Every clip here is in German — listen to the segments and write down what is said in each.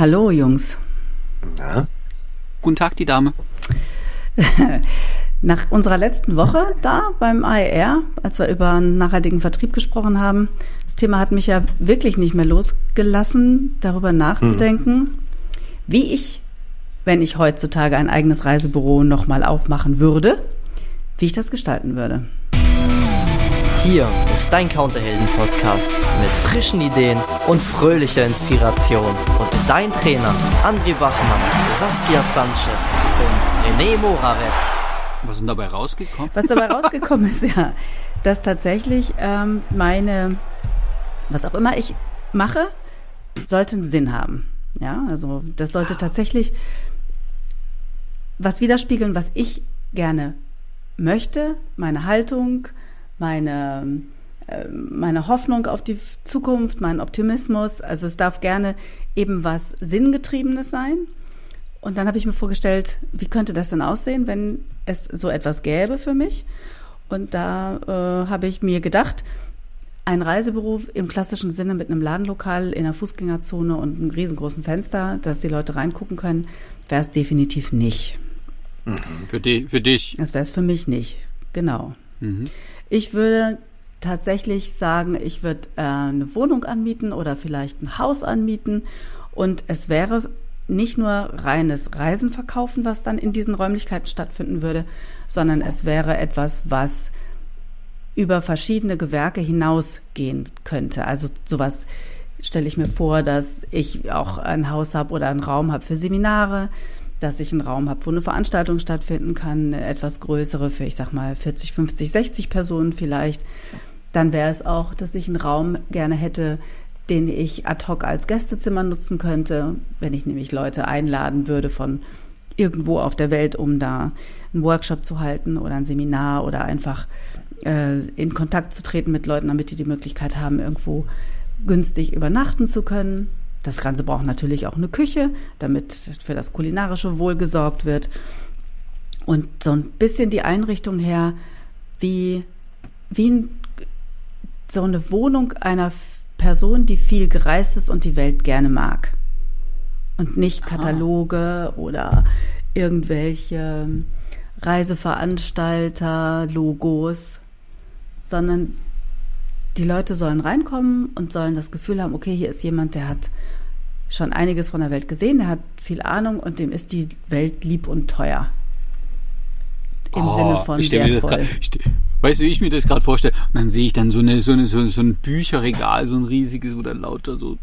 Hallo, Jungs. Na? Guten Tag, die Dame. Nach unserer letzten Woche da beim AER, als wir über nachhaltigen Vertrieb gesprochen haben, das Thema hat mich ja wirklich nicht mehr losgelassen, darüber nachzudenken, hm. wie ich, wenn ich heutzutage ein eigenes Reisebüro nochmal aufmachen würde, wie ich das gestalten würde. Hier ist dein Counterhelden-Podcast mit frischen Ideen und fröhlicher Inspiration. Und dein Trainer André Bachmann, Saskia Sanchez und René Moravetz. Was ist denn dabei rausgekommen? Was dabei rausgekommen ist, ja, dass tatsächlich ähm, meine, was auch immer ich mache, sollte einen Sinn haben. Ja, also das sollte tatsächlich was widerspiegeln, was ich gerne möchte, meine Haltung, meine, äh, meine Hoffnung auf die Zukunft, mein Optimismus. Also es darf gerne eben was Sinngetriebenes sein. Und dann habe ich mir vorgestellt, wie könnte das denn aussehen, wenn es so etwas gäbe für mich? Und da äh, habe ich mir gedacht, ein Reisebüro im klassischen Sinne mit einem Ladenlokal in einer Fußgängerzone und einem riesengroßen Fenster, dass die Leute reingucken können, wäre es definitiv nicht. Mhm. Für, die, für dich? Das wäre es für mich nicht, genau. Mhm. Ich würde tatsächlich sagen, ich würde äh, eine Wohnung anmieten oder vielleicht ein Haus anmieten und es wäre nicht nur reines Reisen verkaufen, was dann in diesen Räumlichkeiten stattfinden würde, sondern es wäre etwas, was über verschiedene Gewerke hinausgehen könnte. Also sowas stelle ich mir vor, dass ich auch ein Haus habe oder einen Raum habe für Seminare, dass ich einen Raum habe, wo eine Veranstaltung stattfinden kann, eine etwas größere für, ich sag mal, 40, 50, 60 Personen vielleicht. Dann wäre es auch, dass ich einen Raum gerne hätte, den ich ad hoc als Gästezimmer nutzen könnte, wenn ich nämlich Leute einladen würde von irgendwo auf der Welt, um da einen Workshop zu halten oder ein Seminar oder einfach äh, in Kontakt zu treten mit Leuten, damit die die Möglichkeit haben, irgendwo günstig übernachten zu können. Das Ganze braucht natürlich auch eine Küche, damit für das kulinarische Wohl gesorgt wird. Und so ein bisschen die Einrichtung her, wie, wie so eine Wohnung einer Person, die viel gereist ist und die Welt gerne mag. Und nicht Kataloge ah. oder irgendwelche Reiseveranstalter, Logos, sondern die Leute sollen reinkommen und sollen das Gefühl haben, okay, hier ist jemand, der hat schon einiges von der Welt gesehen, der hat viel Ahnung und dem ist die Welt lieb und teuer. Im oh, Sinne von wertvoll. Grad, ich, weißt du, wie ich mir das gerade vorstelle? Und dann sehe ich dann so, eine, so, eine, so, so ein Bücherregal, so ein riesiges, wo dann lauter so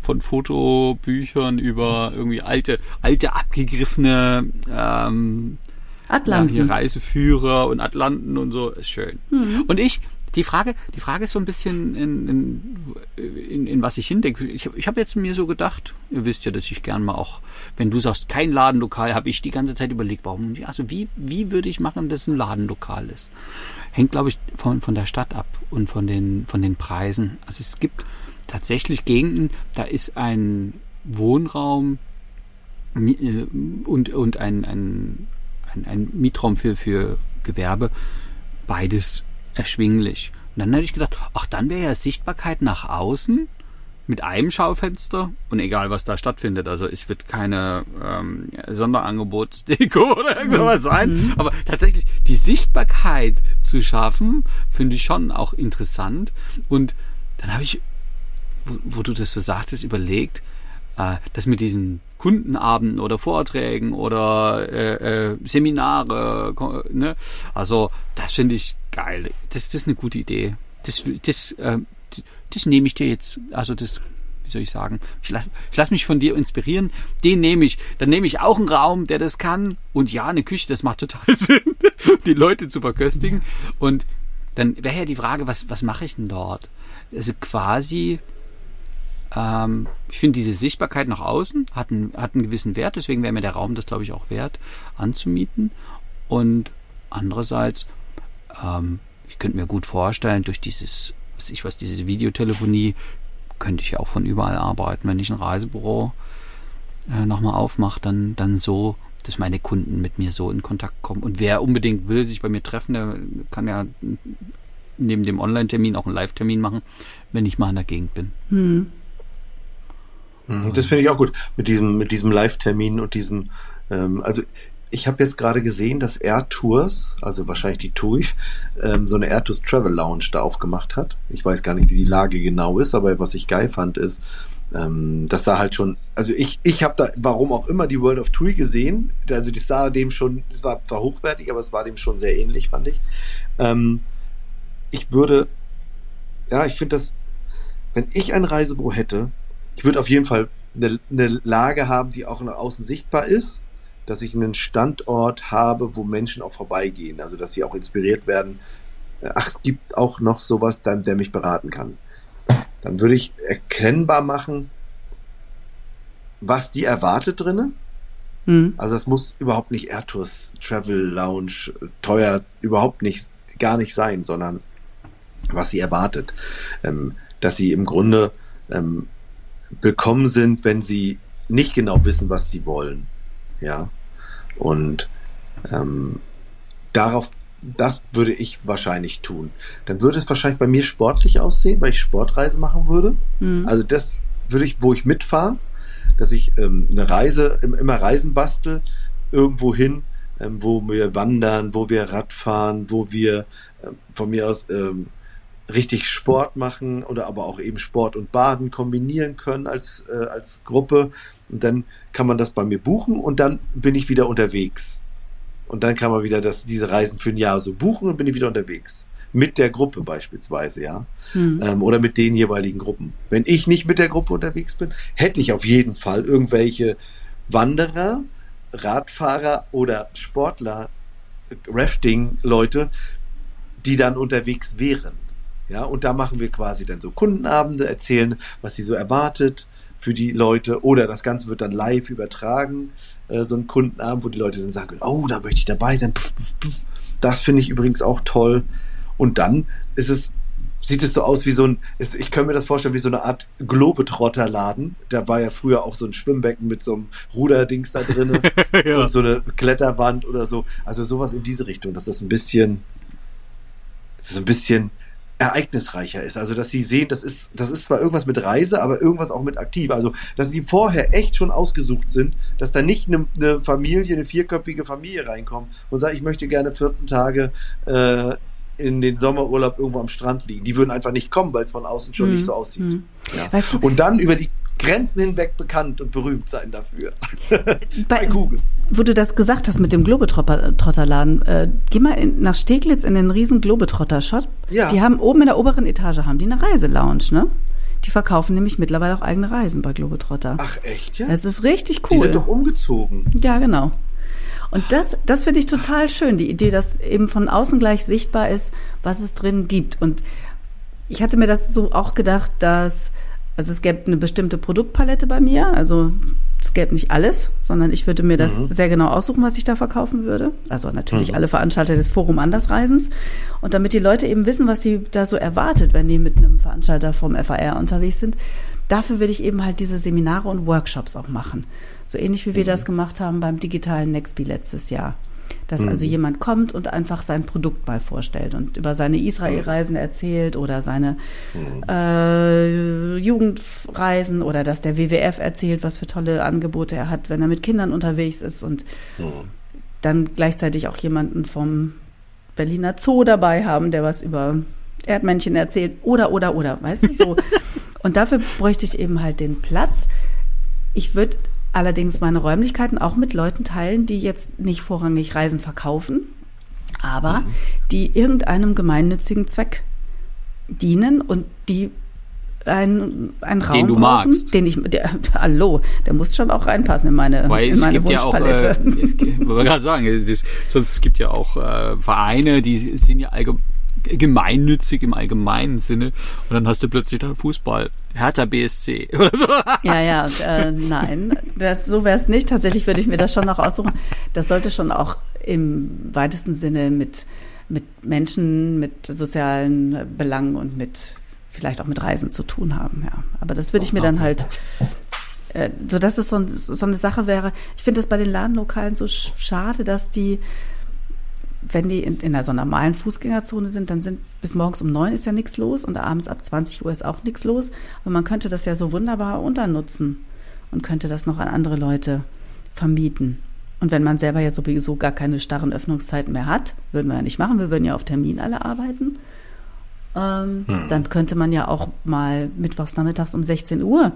von Fotobüchern über irgendwie alte, alte abgegriffene ähm, Atlanten. Ja, hier Reiseführer und Atlanten und so. Ist schön. Mhm. Und ich, die Frage, die Frage ist so ein bisschen, in, in, in, in was ich hindenke. Ich, ich habe jetzt mir so gedacht, ihr wisst ja, dass ich gern mal auch, wenn du sagst, kein Ladenlokal, habe ich die ganze Zeit überlegt, warum, also wie, wie würde ich machen, dass ein Ladenlokal ist? Hängt, glaube ich, von, von der Stadt ab und von den, von den Preisen. Also es gibt tatsächlich Gegenden, da ist ein Wohnraum äh, und, und ein, ein, ein, ein Mietraum für, für Gewerbe, beides erschwinglich. Und dann hätte ich gedacht, ach, dann wäre ja Sichtbarkeit nach außen mit einem Schaufenster und egal was da stattfindet. Also es wird keine ähm, Sonderangebotsdeko oder irgendwas sein. Mhm. Aber tatsächlich die Sichtbarkeit zu schaffen, finde ich schon auch interessant. Und dann habe ich, wo, wo, du das so sagtest, überlegt, äh, dass mit diesen Kundenabenden oder Vorträgen oder äh, äh, Seminare, ne? also das finde ich geil. Das, das ist eine gute Idee. Das, das, äh, das nehme ich dir jetzt. Also das, wie soll ich sagen? Ich lasse ich lass mich von dir inspirieren. Den nehme ich. Dann nehme ich auch einen Raum, der das kann. Und ja, eine Küche, das macht total Sinn, die Leute zu verköstigen. Und dann wäre ja die Frage, was, was mache ich denn dort? Also quasi, ähm, ich finde diese Sichtbarkeit nach außen hat einen, hat einen gewissen Wert, deswegen wäre mir der Raum das, glaube ich, auch wert anzumieten. Und andererseits ähm, ich könnte mir gut vorstellen, durch dieses, was ich was, diese Videotelefonie, könnte ich ja auch von überall arbeiten. Wenn ich ein Reisebüro äh, nochmal aufmache, dann, dann so, dass meine Kunden mit mir so in Kontakt kommen. Und wer unbedingt will sich bei mir treffen, der kann ja neben dem Online-Termin auch einen Live-Termin machen, wenn ich mal in der Gegend bin. Hm. Mhm, das finde ich auch gut mit diesem, mit diesem Live-Termin und diesem, ähm, also ich habe jetzt gerade gesehen, dass Air Tours, also wahrscheinlich die TUI, ähm, so eine Air Tours Travel Lounge da aufgemacht hat. Ich weiß gar nicht, wie die Lage genau ist, aber was ich geil fand, ist, ähm, das sah halt schon, also ich, ich habe da, warum auch immer, die World of TUI gesehen. Also das sah dem schon, es war, war hochwertig, aber es war dem schon sehr ähnlich, fand ich. Ähm, ich würde, ja, ich finde das, wenn ich ein Reisebüro hätte, ich würde auf jeden Fall eine, eine Lage haben, die auch nach außen sichtbar ist dass ich einen Standort habe, wo Menschen auch vorbeigehen, also dass sie auch inspiriert werden. Ach, es gibt auch noch sowas, der, der mich beraten kann. Dann würde ich erkennbar machen, was die erwartet drinnen. Mhm. Also es muss überhaupt nicht Airtours Travel Lounge teuer überhaupt nicht gar nicht sein, sondern was sie erwartet, ähm, dass sie im Grunde ähm, willkommen sind, wenn sie nicht genau wissen, was sie wollen. Ja, und ähm, darauf, das würde ich wahrscheinlich tun. Dann würde es wahrscheinlich bei mir sportlich aussehen, weil ich Sportreise machen würde. Mhm. Also das würde ich, wo ich mitfahre, dass ich ähm, eine Reise, immer Reisen bastel, irgendwo hin, ähm, wo wir wandern, wo wir Radfahren, wo wir ähm, von mir aus ähm, richtig Sport machen oder aber auch eben Sport und Baden kombinieren können als, äh, als Gruppe. Und dann kann man das bei mir buchen und dann bin ich wieder unterwegs. Und dann kann man wieder das, diese Reisen für ein Jahr so buchen und bin ich wieder unterwegs. Mit der Gruppe beispielsweise, ja. Hm. Ähm, oder mit den jeweiligen Gruppen. Wenn ich nicht mit der Gruppe unterwegs bin, hätte ich auf jeden Fall irgendwelche Wanderer, Radfahrer oder Sportler, Rafting-Leute, die dann unterwegs wären. Ja, und da machen wir quasi dann so Kundenabende, erzählen, was sie so erwartet, für die Leute oder das Ganze wird dann live übertragen, äh, so ein Kundenabend, wo die Leute dann sagen, oh, da möchte ich dabei sein. Puff, puff, puff. Das finde ich übrigens auch toll. Und dann ist es, sieht es so aus wie so ein, ist, ich kann mir das vorstellen, wie so eine Art Globetrotter-Laden. Da war ja früher auch so ein Schwimmbecken mit so einem Ruderdings da drin ja. und so eine Kletterwand oder so. Also sowas in diese Richtung, das ein bisschen, das ist ein bisschen ereignisreicher ist. Also, dass sie sehen, das ist, das ist zwar irgendwas mit Reise, aber irgendwas auch mit aktiv. Also, dass sie vorher echt schon ausgesucht sind, dass da nicht eine, eine Familie, eine vierköpfige Familie reinkommt und sagt, ich möchte gerne 14 Tage äh, in den Sommerurlaub irgendwo am Strand liegen. Die würden einfach nicht kommen, weil es von außen schon mhm. nicht so aussieht. Mhm. Ja. Weißt du, und dann über die Grenzen hinweg bekannt und berühmt sein dafür. Bei, Bei Google. Wo du das gesagt hast mit dem Globetrotterladen, äh, geh mal in, nach Steglitz in den riesen Globetrotter-Shop. Ja. Die haben oben in der oberen Etage haben die eine Reiselounge, ne? Die verkaufen nämlich mittlerweile auch eigene Reisen bei Globetrotter. Ach echt, ja? Das ist richtig cool. Die sind doch umgezogen. Ja, genau. Und das, das finde ich total schön, die Idee, dass eben von außen gleich sichtbar ist, was es drin gibt. Und ich hatte mir das so auch gedacht, dass also es gäbe eine bestimmte Produktpalette bei mir. Also es gäbe nicht alles, sondern ich würde mir das mhm. sehr genau aussuchen, was ich da verkaufen würde. Also natürlich mhm. alle Veranstalter des Forum Andersreisens. Und damit die Leute eben wissen, was sie da so erwartet, wenn die mit einem Veranstalter vom FAR unterwegs sind, dafür würde ich eben halt diese Seminare und Workshops auch machen. So ähnlich wie wir mhm. das gemacht haben beim digitalen Nextby letztes Jahr. Dass also mhm. jemand kommt und einfach sein Produkt mal vorstellt und über seine Israelreisen erzählt oder seine mhm. äh, Jugendreisen oder dass der WWF erzählt, was für tolle Angebote er hat, wenn er mit Kindern unterwegs ist und mhm. dann gleichzeitig auch jemanden vom Berliner Zoo dabei haben, der was über Erdmännchen erzählt oder, oder, oder, weißt du, so. und dafür bräuchte ich eben halt den Platz. Ich würde allerdings meine Räumlichkeiten auch mit Leuten teilen, die jetzt nicht vorrangig Reisen verkaufen, aber mhm. die irgendeinem gemeinnützigen Zweck dienen und die ein, ein Raum den du brauchen, magst. den ich, der, hallo, der muss schon auch reinpassen in meine, Weil in meine Wunschpalette. Ja auch, äh, ich wollte gerade sagen, es, sonst gibt ja auch äh, Vereine, die sind ja allgemein gemeinnützig im allgemeinen Sinne und dann hast du plötzlich dann Fußball. Hertha BSC oder so. Ja, ja, äh, nein, das, so wäre es nicht. Tatsächlich würde ich mir das schon noch aussuchen. Das sollte schon auch im weitesten Sinne mit, mit Menschen, mit sozialen Belangen und mit vielleicht auch mit Reisen zu tun haben, ja. Aber das würde ich mir dann halt äh, so dass es so, so eine Sache wäre. Ich finde das bei den Ladenlokalen so schade, dass die wenn die in, in einer so normalen Fußgängerzone sind, dann sind bis morgens um neun ist ja nichts los und abends ab 20 Uhr ist auch nichts los. Aber man könnte das ja so wunderbar unternutzen. und könnte das noch an andere Leute vermieten. Und wenn man selber ja sowieso gar keine starren Öffnungszeiten mehr hat, würden wir ja nicht machen, wir würden ja auf Termin alle arbeiten, ähm, hm. dann könnte man ja auch mal mittwochs nachmittags um 16 Uhr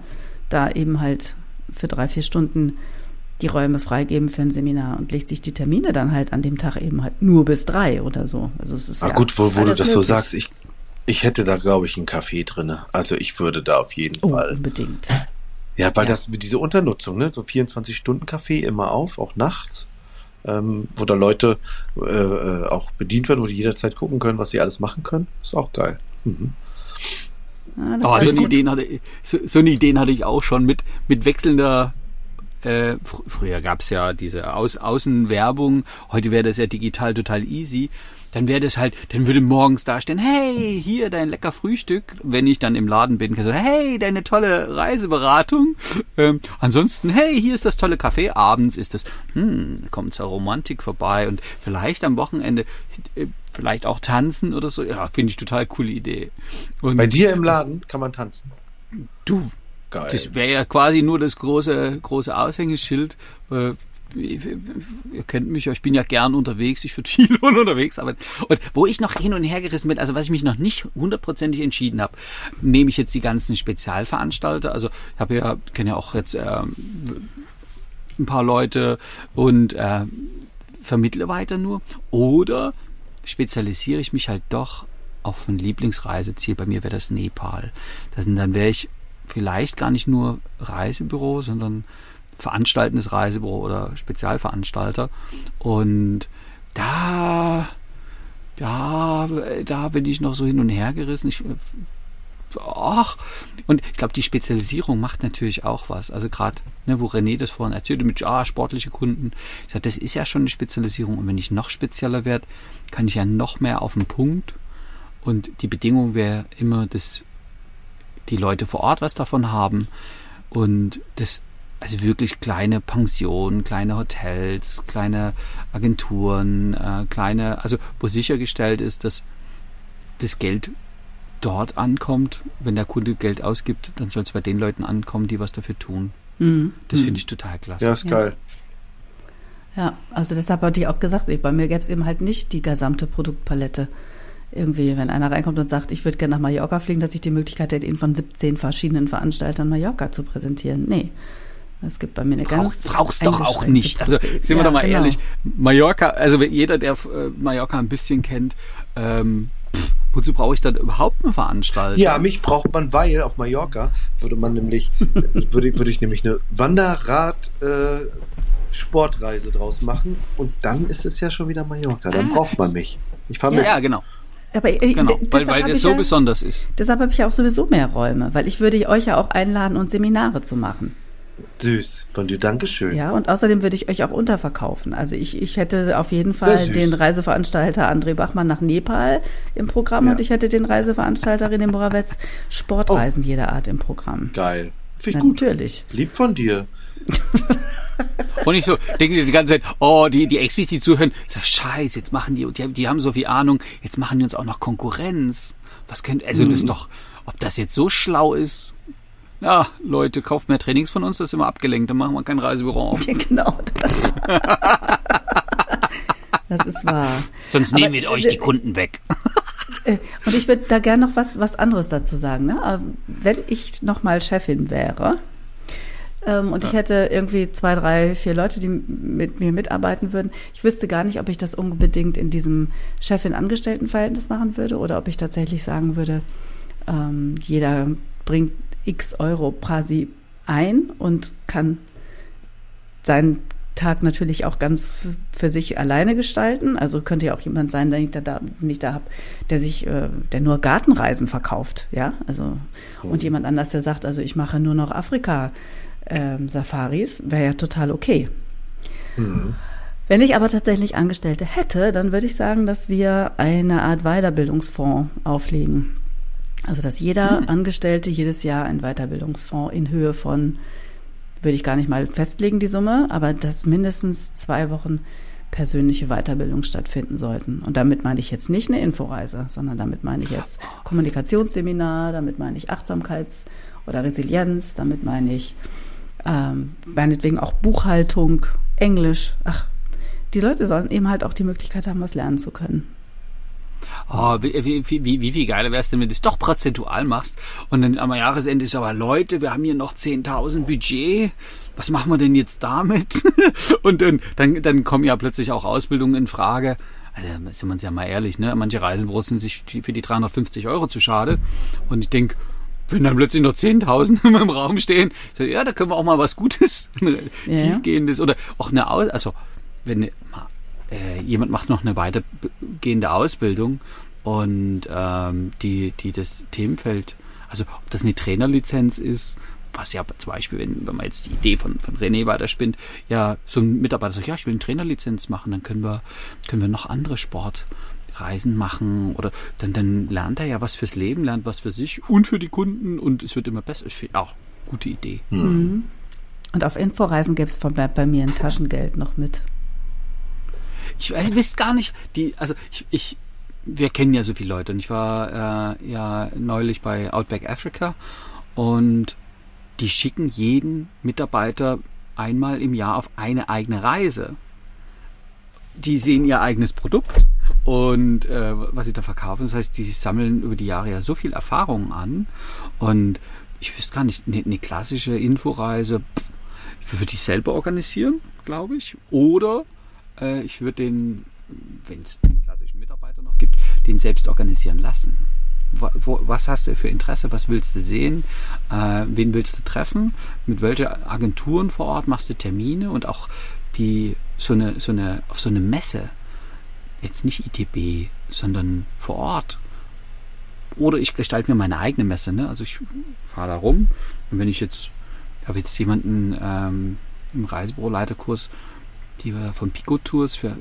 da eben halt für drei, vier Stunden die Räume freigeben für ein Seminar und legt sich die Termine dann halt an dem Tag eben halt nur bis drei oder so. Also es ist ah, ja gut, wo, wo du das möglich. so sagst, ich, ich hätte da, glaube ich, einen Kaffee drin. Also ich würde da auf jeden oh, Fall. Unbedingt. Ja, weil ja. das diese Unternutzung, ne, so 24-Stunden-Kaffee immer auf, auch nachts, ähm, wo da Leute äh, äh, auch bedient werden, wo die jederzeit gucken können, was sie alles machen können, ist auch geil. Mhm. Ja, oh, so, eine Ideen hatte, so, so eine Ideen hatte ich auch schon mit, mit wechselnder äh, fr früher gab's ja diese Aus Außenwerbung, heute wäre das ja digital total easy. Dann wäre das halt, dann würde morgens dastehen, hey, hier dein lecker Frühstück. Wenn ich dann im Laden bin, kann ich sagen, hey, deine tolle Reiseberatung. Ähm, ansonsten, hey, hier ist das tolle Café. Abends ist das, hm, kommt zur Romantik vorbei und vielleicht am Wochenende äh, vielleicht auch tanzen oder so. Ja, finde ich total coole Idee. Und Bei dir im Laden kann man tanzen. Du, Geil. Das wäre ja quasi nur das große, große Aushängeschild. Äh, ihr kennt mich ja, ich bin ja gern unterwegs, ich würde viel unterwegs aber Und wo ich noch hin und her gerissen bin, also was ich mich noch nicht hundertprozentig entschieden habe, nehme ich jetzt die ganzen Spezialveranstalter. Also ich habe ja, kenne ja auch jetzt ähm, ein paar Leute und äh, vermittle weiter nur. Oder spezialisiere ich mich halt doch auf ein Lieblingsreiseziel. Bei mir wäre das Nepal. dann, dann wäre ich vielleicht gar nicht nur Reisebüro, sondern veranstaltendes Reisebüro oder Spezialveranstalter. Und da, ja, da bin ich noch so hin und her gerissen. Ich, ach, und ich glaube, die Spezialisierung macht natürlich auch was. Also gerade, ne, wo René das vorhin erzählte mit ah, sportliche Kunden. Ich sage, das ist ja schon eine Spezialisierung. Und wenn ich noch spezieller werde, kann ich ja noch mehr auf den Punkt. Und die Bedingung wäre immer das die Leute vor Ort was davon haben und das also wirklich kleine Pensionen, kleine Hotels, kleine Agenturen, äh, kleine, also wo sichergestellt ist, dass das Geld dort ankommt. Wenn der Kunde Geld ausgibt, dann soll es bei den Leuten ankommen, die was dafür tun. Mhm. Das finde ich total klasse. Ja, ist geil. Ja, also deshalb hatte ich auch gesagt, bei mir gäbe es eben halt nicht die gesamte Produktpalette irgendwie, wenn einer reinkommt und sagt, ich würde gerne nach Mallorca fliegen, dass ich die Möglichkeit hätte, ihn von 17 verschiedenen Veranstaltern Mallorca zu präsentieren. Nee. Es gibt bei mir eine ganz. Brauch, brauchst doch auch nicht. Also sind wir doch mal genau. ehrlich. Mallorca, also jeder, der äh, Mallorca ein bisschen kennt, ähm, pff, wozu brauche ich dann überhaupt eine Veranstaltung? Ja, mich braucht man, weil auf Mallorca würde man nämlich, würde, würde ich nämlich eine Wanderrad äh, Sportreise draus machen und dann ist es ja schon wieder Mallorca. Dann ah. braucht man mich. Ich fahre ja, mit. Ja, genau. Aber, äh, genau, weil, weil das so ja, besonders ist. Deshalb habe ich ja auch sowieso mehr Räume, weil ich würde euch ja auch einladen und Seminare zu machen. Süß, von dir, Dankeschön. Ja, und außerdem würde ich euch auch unterverkaufen. Also ich, ich hätte auf jeden Fall den Reiseveranstalter André Bachmann nach Nepal im Programm ja. und ich hätte den Reiseveranstalter René Morawetz Sportreisen oh. jeder Art im Programm. Geil. Finde ich gut. Natürlich. Lieb von dir. Und ich so denke die ganze Zeit, oh, die, die explizit zuhören, ich sag, scheiße, jetzt machen die, die, die haben so viel Ahnung, jetzt machen die uns auch noch Konkurrenz. Was könnte, also mhm. das ist doch, ob das jetzt so schlau ist, ja, Leute, kauft mehr Trainings von uns, das ist immer abgelenkt, dann machen wir kein Reisebüro auf. genau. das ist wahr. Sonst nehmen wir euch die Kunden weg. Äh, und ich würde da gerne noch was, was anderes dazu sagen. Ne? Wenn ich nochmal Chefin wäre, ähm, und ja. ich hätte irgendwie zwei, drei, vier Leute, die mit mir mitarbeiten würden. Ich wüsste gar nicht, ob ich das unbedingt in diesem Chefin-Angestellten-Verhältnis machen würde oder ob ich tatsächlich sagen würde, ähm, jeder bringt x Euro quasi ein und kann seinen Tag natürlich auch ganz für sich alleine gestalten. Also könnte ja auch jemand sein, der nicht da, nicht da hab, der sich, äh, der nur Gartenreisen verkauft, ja. Also und jemand anders, der sagt, also ich mache nur noch Afrika ähm, Safaris, wäre ja total okay. Mhm. Wenn ich aber tatsächlich Angestellte hätte, dann würde ich sagen, dass wir eine Art Weiterbildungsfonds auflegen. Also dass jeder mhm. Angestellte jedes Jahr einen Weiterbildungsfonds in Höhe von, würde ich gar nicht mal festlegen, die Summe, aber dass mindestens zwei Wochen persönliche Weiterbildung stattfinden sollten. Und damit meine ich jetzt nicht eine Inforeise, sondern damit meine ich jetzt Kommunikationsseminar, damit meine ich Achtsamkeits- oder Resilienz, damit meine ich ähm, meinetwegen auch Buchhaltung, Englisch. Ach, die Leute sollen eben halt auch die Möglichkeit haben, was lernen zu können. Oh, wie, wie, wie, wie viel geiler wäre es denn, wenn du es doch prozentual machst und dann am Jahresende ist aber, Leute, wir haben hier noch 10.000 Budget, was machen wir denn jetzt damit? und dann, dann, dann kommen ja plötzlich auch Ausbildungen in Frage. Also, sind wir uns ja mal ehrlich, ne? Manche Reisenbüros sind sich für die 350 Euro zu schade. Und ich denke, wenn dann plötzlich noch 10.000 im Raum stehen, so, ja, da können wir auch mal was Gutes, ja. tiefgehendes oder auch eine, also wenn äh, jemand macht noch eine weitergehende Ausbildung und ähm, die, die das Themenfeld, also ob das eine Trainerlizenz ist, was ja zum Beispiel, wenn, wenn man jetzt die Idee von, von René weiterspinnt, ja, so ein Mitarbeiter sagt, ja, ich will eine Trainerlizenz machen, dann können wir, können wir noch andere Sportreisen machen oder dann, dann lernt er ja was fürs Leben, lernt was für sich und für die Kunden und es wird immer besser. Ich finde auch gute Idee. Mhm. Und auf Inforeisen gäbe es bei, bei mir ein Taschengeld noch mit. Ich, ich wisst gar nicht, die, also ich, ich, wir kennen ja so viele Leute und ich war äh, ja neulich bei Outback Africa und die schicken jeden Mitarbeiter einmal im Jahr auf eine eigene Reise. Die sehen ihr eigenes Produkt und äh, was sie da verkaufen. Das heißt, die sammeln über die Jahre ja so viel Erfahrung an und ich wüsste gar nicht, eine, eine klassische Inforeise pff, würde ich selber organisieren, glaube ich. Oder äh, ich würde den, wenn es den klassischen Mitarbeiter noch gibt, den selbst organisieren lassen. Wo, was hast du für Interesse? Was willst du sehen? Äh, wen willst du treffen? Mit welchen Agenturen vor Ort machst du Termine und auch die so eine so eine auf so eine Messe jetzt nicht ITB, sondern vor Ort. Oder ich gestalte mir meine eigene Messe. Ne? Also ich fahre da rum und wenn ich jetzt habe jetzt jemanden ähm, im Reisebüroleiterkurs die wir von Pico Tours für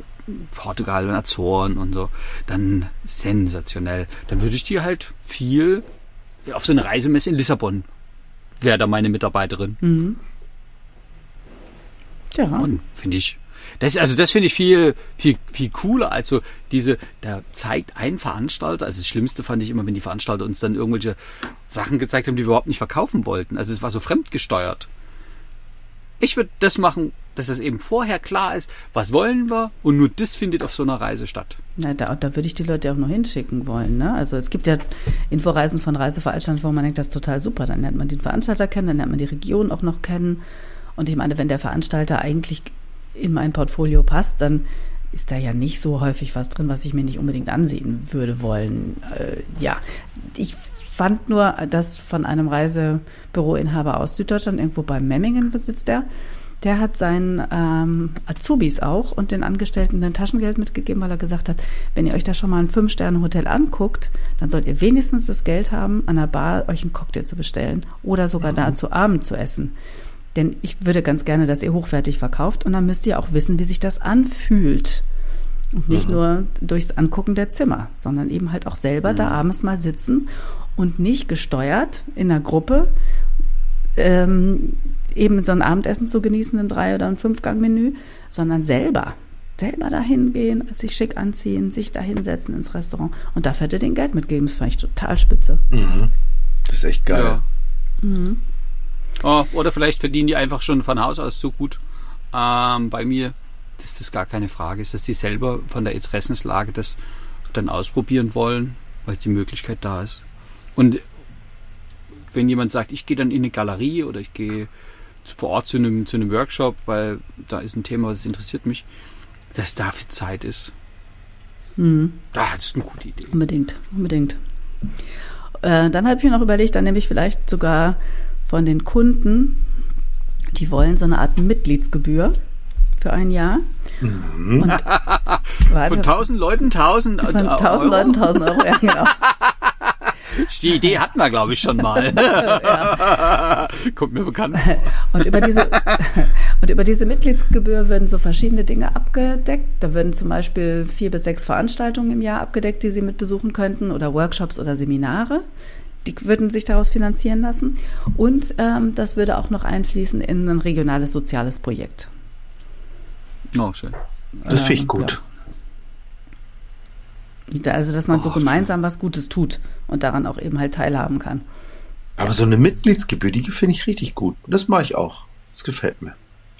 Portugal und Azoren und so, dann sensationell. Dann würde ich die halt viel auf so eine Reisemesse in Lissabon wäre da meine Mitarbeiterin. Mhm. Ja. Und finde ich, das, also das finde ich viel, viel, viel cooler. Also diese, da zeigt ein Veranstalter, also das Schlimmste fand ich immer, wenn die Veranstalter uns dann irgendwelche Sachen gezeigt haben, die wir überhaupt nicht verkaufen wollten. Also es war so fremdgesteuert. Ich würde das machen, dass es eben vorher klar ist, was wollen wir und nur das findet auf so einer Reise statt. Na, da, da würde ich die Leute auch noch hinschicken wollen. Ne? Also es gibt ja Inforeisen von Reiseveranstaltern, wo man denkt, das ist total super. Dann lernt man den Veranstalter kennen, dann lernt man die Region auch noch kennen. Und ich meine, wenn der Veranstalter eigentlich in mein Portfolio passt, dann ist da ja nicht so häufig was drin, was ich mir nicht unbedingt ansehen würde wollen. Äh, ja, ich fand nur, dass von einem Reisebüroinhaber aus Süddeutschland, irgendwo bei Memmingen besitzt der, der hat seinen ähm, Azubis auch und den Angestellten ein Taschengeld mitgegeben, weil er gesagt hat, wenn ihr euch da schon mal ein Fünf-Sterne-Hotel anguckt, dann sollt ihr wenigstens das Geld haben, an der Bar euch einen Cocktail zu bestellen oder sogar mhm. da zu Abend zu essen. Denn ich würde ganz gerne, dass ihr hochwertig verkauft und dann müsst ihr auch wissen, wie sich das anfühlt. Und nicht mhm. nur durchs Angucken der Zimmer, sondern eben halt auch selber mhm. da abends mal sitzen und nicht gesteuert in einer Gruppe ähm, eben so ein Abendessen zu genießen, ein Drei- oder ein Fünfgang-Menü, sondern selber. Selber dahin gehen, sich schick anziehen, sich da hinsetzen ins Restaurant und dafür hätte den Geld mitgeben. Das fand ich total spitze. Mhm. Das ist echt geil. Ja. Mhm. Oh, oder vielleicht verdienen die einfach schon von Haus aus so gut. Ähm, bei mir ist das gar keine Frage. Ist, dass die selber von der Interessenslage das dann ausprobieren wollen, weil die Möglichkeit da ist. Und wenn jemand sagt, ich gehe dann in eine Galerie oder ich gehe vor Ort zu einem, zu einem Workshop, weil da ist ein Thema, das interessiert mich, dass da viel Zeit ist. Mhm. Da ist eine gute Idee. Unbedingt, unbedingt. Äh, dann habe ich mir noch überlegt, dann nehme ich vielleicht sogar von den Kunden, die wollen so eine Art Mitgliedsgebühr für ein Jahr. Mhm. Und, von tausend Leuten tausend Von tausend Leuten tausend Euro, ja genau. Die Idee hatten wir, glaube ich, schon mal. Kommt mir bekannt. Und über diese, und über diese Mitgliedsgebühr würden so verschiedene Dinge abgedeckt. Da würden zum Beispiel vier bis sechs Veranstaltungen im Jahr abgedeckt, die Sie mit besuchen könnten, oder Workshops oder Seminare. Die würden sich daraus finanzieren lassen. Und ähm, das würde auch noch einfließen in ein regionales soziales Projekt. Oh, schön. Das finde ich ähm, gut. Ja. Also, dass man oh, so gemeinsam was Gutes tut und daran auch eben halt teilhaben kann. Aber so eine Mitgliedsgebühr, die finde ich richtig gut. Das mache ich auch. Das gefällt mir.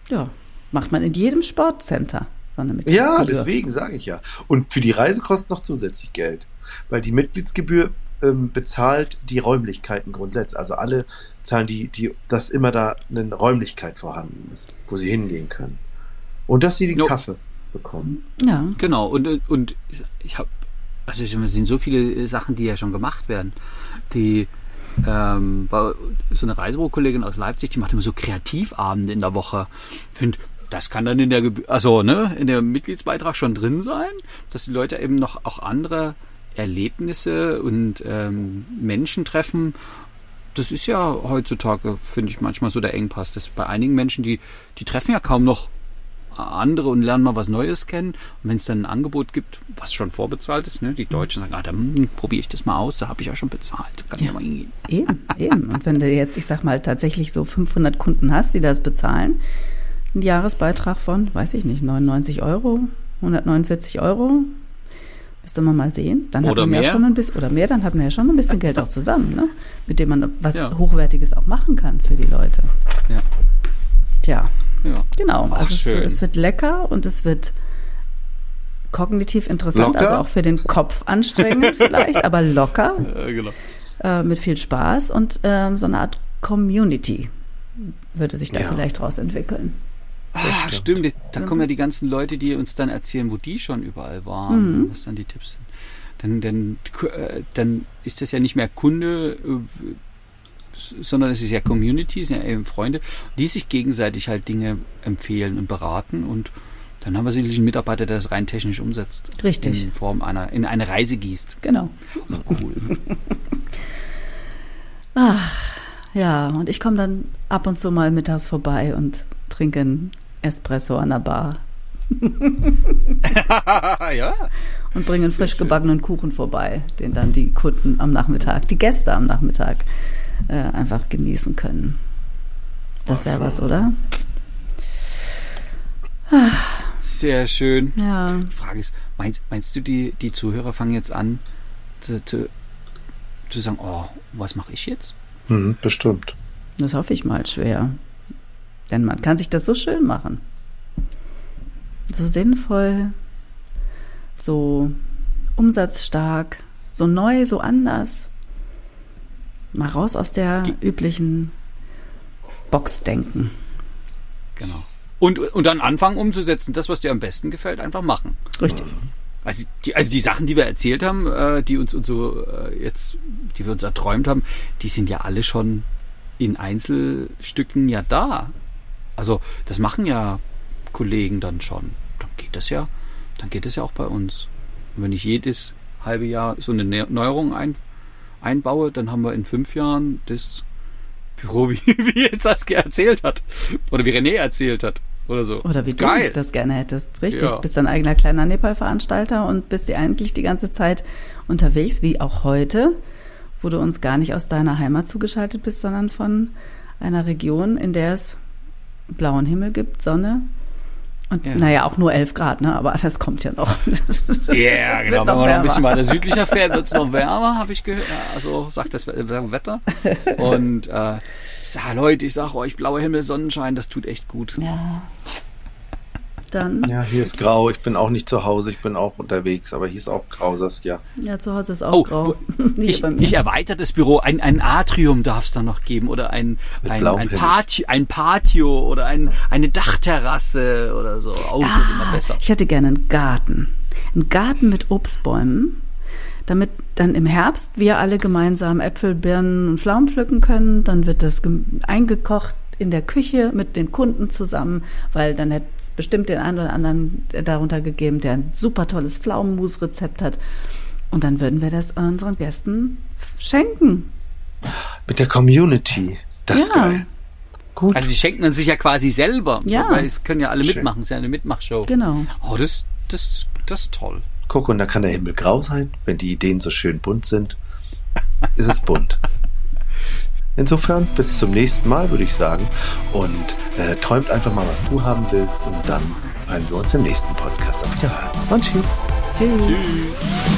Ja, macht man in jedem Sportcenter. So eine ja, deswegen sage ich ja. Und für die Reise kostet noch zusätzlich Geld. Weil die Mitgliedsgebühr ähm, bezahlt die Räumlichkeiten grundsätzlich. Also alle zahlen die, die, dass immer da eine Räumlichkeit vorhanden ist, wo sie hingehen können. Und dass sie den no. Kaffee bekommen. Ja. Genau. Und, und ich habe, also es sind so viele Sachen, die ja schon gemacht werden. Die, ähm, so eine Reisebürokollegin aus Leipzig, die macht immer so Kreativabende in der Woche. Finde, das kann dann in der, also ne, in der Mitgliedsbeitrag schon drin sein, dass die Leute eben noch auch andere Erlebnisse und ähm, Menschen treffen. Das ist ja heutzutage, finde ich, manchmal so der Engpass. Das bei einigen Menschen, die, die treffen ja kaum noch andere und lernen mal was Neues kennen. Und wenn es dann ein Angebot gibt, was schon vorbezahlt ist, ne, die Deutschen sagen, ah, dann probiere ich das mal aus, da habe ich ja schon bezahlt. Kann ja, mal hingehen. Eben, eben. Und wenn du jetzt, ich sag mal, tatsächlich so 500 Kunden hast, die das bezahlen, ein Jahresbeitrag von, weiß ich nicht, 99 Euro, 149 Euro, Müsste man mal sehen. Dann oder hat man mehr. ja schon ein bisschen, oder mehr, dann hat man ja schon ein bisschen Geld auch zusammen, ne? mit dem man was ja. Hochwertiges auch machen kann für die Leute. Ja. Tja. Ja. Genau. Ach, also es, es, wird lecker und es wird kognitiv interessant, locker? also auch für den Kopf anstrengend vielleicht, aber locker. Ja, genau. Äh, mit viel Spaß und ähm, so eine Art Community würde sich da ja. vielleicht draus entwickeln. Ah, stimmt. stimmt. Da kommen ja die ganzen Leute, die uns dann erzählen, wo die schon überall waren, mhm. was dann die Tipps sind. Dann, dann, äh, dann ist das ja nicht mehr Kunde, äh, sondern es ist ja Community, es sind ja eben Freunde, die sich gegenseitig halt Dinge empfehlen und beraten und dann haben wir sicherlich einen Mitarbeiter, der das rein technisch umsetzt. Richtig. In Form einer, in eine Reise gießt. Genau. Cool. Ach, ja, und ich komme dann ab und zu mal mittags vorbei und trinke einen Espresso an der Bar. ja. Und bringen frisch gebackenen Kuchen vorbei, den dann die Kunden am Nachmittag, die Gäste am Nachmittag äh, einfach genießen können. Das wäre was, oder? Sehr schön. Ja. Die Frage ist, meinst, meinst du, die, die Zuhörer fangen jetzt an zu, zu, zu sagen, oh, was mache ich jetzt? Hm, bestimmt. Das hoffe ich mal schwer. Denn man kann sich das so schön machen. So sinnvoll, so umsatzstark, so neu, so anders. Mal raus aus der üblichen Box denken. Genau. Und, und dann anfangen umzusetzen, das, was dir am besten gefällt, einfach machen. Richtig. Also die, also die Sachen, die wir erzählt haben, äh, die uns und so äh, jetzt, die wir uns erträumt haben, die sind ja alle schon in Einzelstücken ja da. Also das machen ja Kollegen dann schon. Dann geht das ja, dann geht das ja auch bei uns. Und wenn ich jedes halbe Jahr so eine Neuerung ein, einbaue, dann haben wir in fünf Jahren das Büro, wie, wie jetzt Saskia erzählt hat. Oder wie René erzählt hat. Oder so. Oder wie Geil. du das gerne hättest. Richtig. Ja. Bist dein eigener kleiner Nepal-Veranstalter und bist dir eigentlich die ganze Zeit unterwegs, wie auch heute, wo du uns gar nicht aus deiner Heimat zugeschaltet bist, sondern von einer Region, in der es blauen Himmel gibt, Sonne. Und ja. naja, auch nur 11 Grad, ne? aber das kommt ja noch. Ja, yeah, genau. Wenn man noch ein bisschen weiter südlicher fährt, wird es noch wärmer, habe ich gehört. Also sagt das Wetter. Und äh, ja, Leute, ich sage euch, blauer Himmel, Sonnenschein, das tut echt gut. Ja dann. Ja, hier ist grau. Ich bin auch nicht zu Hause, ich bin auch unterwegs, aber hier ist auch grau, Saskia. Ja, zu Hause ist auch oh, grau. ich, ich erweitere das Büro. Ein, ein Atrium darf es dann noch geben oder ein, ein, ein, Patio, ein Patio oder ein, eine Dachterrasse oder so. Ja, wird immer besser. Ich hätte gerne einen Garten. Einen Garten mit Obstbäumen damit dann im Herbst wir alle gemeinsam Äpfel, Birnen und Pflaumen pflücken können. Dann wird das eingekocht in der Küche mit den Kunden zusammen, weil dann hätte es bestimmt den einen oder anderen darunter gegeben, der ein super tolles Pflaumenmus-Rezept hat. Und dann würden wir das unseren Gästen schenken. Mit der Community. Das ja. ist geil. Gut. Also die schenken dann sich ja quasi selber. Ja. Weil es können ja alle Schön. mitmachen. Es ist ja eine Mitmachshow. Genau. Oh, das, das, das ist toll. Guck, und da kann der Himmel grau sein, wenn die Ideen so schön bunt sind. ist es bunt. Insofern bis zum nächsten Mal, würde ich sagen. Und äh, träumt einfach mal, was du haben willst. Und dann hören wir uns im nächsten Podcast. Auf Wiederhören. Und tschüss. Tschüss. tschüss.